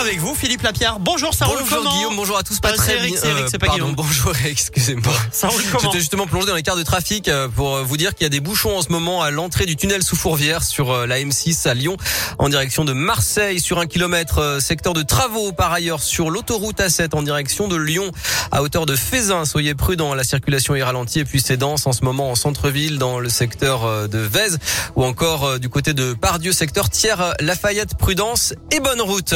Avec vous, Philippe Lapierre. Bonjour, ça roule Bonjour comment Guillaume, bonjour à tous. Pas Euh, très Eric, bien. Eric, c'est pas pardon, Guillaume. bonjour, excusez-moi. Ça roule comment J'étais justement plongé dans les cartes de trafic euh, pour euh, vous dire qu'il y a des bouchons en ce moment à l'entrée du tunnel sous Fourvière sur euh, la M6 à Lyon en direction de Marseille sur un kilomètre euh, secteur de travaux par ailleurs sur l'autoroute A7 en direction de Lyon à hauteur de Fézin. Soyez prudents, la circulation est ralentie et puis c'est dense en ce moment en centre-ville dans le secteur euh, de Vèze ou encore euh, du côté de Pardieu secteur Thiers Lafayette Prudence et bonne route.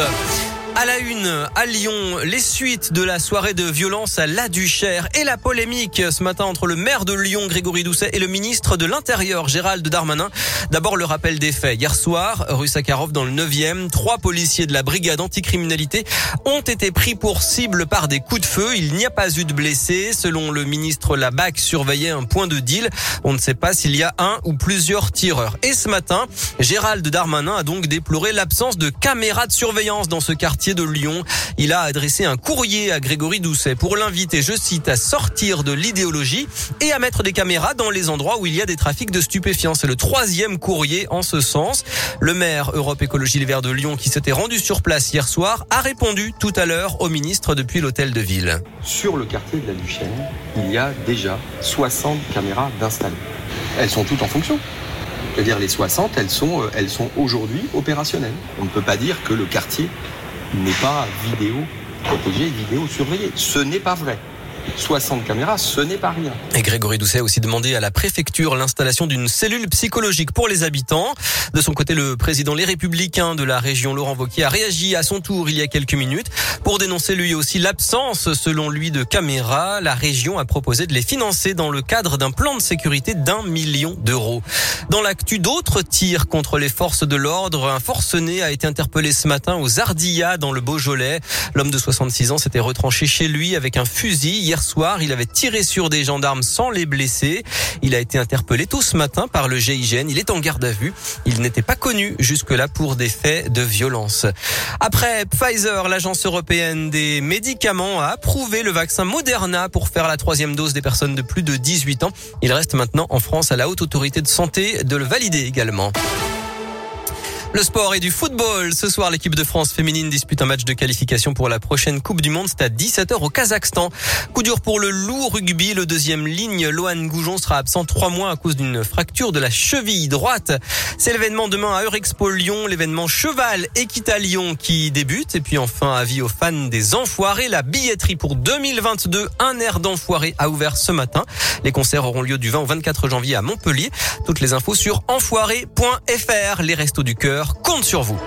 À la une, à Lyon, les suites de la soirée de violence à La Duchère et la polémique ce matin entre le maire de Lyon, Grégory Doucet, et le ministre de l'Intérieur, Gérald Darmanin. D'abord, le rappel des faits. Hier soir, rue Sakharov, dans le 9e, trois policiers de la brigade anticriminalité ont été pris pour cible par des coups de feu. Il n'y a pas eu de blessés. Selon le ministre, la BAC surveillait un point de deal. On ne sait pas s'il y a un ou plusieurs tireurs. Et ce matin, Gérald Darmanin a donc déploré l'absence de caméras de surveillance dans ce quartier de Lyon. Il a adressé un courrier à Grégory Doucet pour l'inviter, je cite, à sortir de l'idéologie et à mettre des caméras dans les endroits où il y a des trafics de stupéfiants. C'est le troisième courrier en ce sens. Le maire Europe Écologie Les Verts de Lyon, qui s'était rendu sur place hier soir, a répondu tout à l'heure au ministre depuis l'hôtel de ville. Sur le quartier de la Duchère, il y a déjà 60 caméras d'installées. Elles sont toutes en fonction. C'est-à-dire les 60, elles sont, euh, elles sont aujourd'hui opérationnelles. On ne peut pas dire que le quartier n'est pas vidéo protégé, vidéo surveillé. Ce n'est pas vrai. 60 caméras, ce n'est pas rien. Et Grégory Doucet a aussi demandé à la préfecture l'installation d'une cellule psychologique pour les habitants. De son côté, le président Les Républicains de la région, Laurent Wauquiez, a réagi à son tour il y a quelques minutes pour dénoncer lui aussi l'absence, selon lui, de caméras. La région a proposé de les financer dans le cadre d'un plan de sécurité d'un million d'euros. Dans l'actu, d'autres tirs contre les forces de l'ordre. Un forcené a été interpellé ce matin aux Ardillas dans le Beaujolais. L'homme de 66 ans s'était retranché chez lui avec un fusil. Hier soir, il avait tiré sur des gendarmes sans les blesser. Il a été interpellé tôt ce matin par le GIGN. Il est en garde à vue. Il n'était pas connu jusque-là pour des faits de violence. Après Pfizer, l'agence européenne des médicaments a approuvé le vaccin Moderna pour faire la troisième dose des personnes de plus de 18 ans. Il reste maintenant en France à la haute autorité de santé de le valider également. Le sport et du football. Ce soir, l'équipe de France féminine dispute un match de qualification pour la prochaine Coupe du Monde. C'est à 17h au Kazakhstan. Coup dur pour le loup rugby. Le deuxième ligne, Lohan Goujon, sera absent trois mois à cause d'une fracture de la cheville droite. C'est l'événement demain à Eurexpo Lyon, l'événement Cheval Equita Lyon qui débute. Et puis enfin, avis aux fans des Enfoirés. La billetterie pour 2022, un air d'enfoiré a ouvert ce matin. Les concerts auront lieu du 20 au 24 janvier à Montpellier. Toutes les infos sur enfoiré.fr. Les restos du cœur comptent sur vous.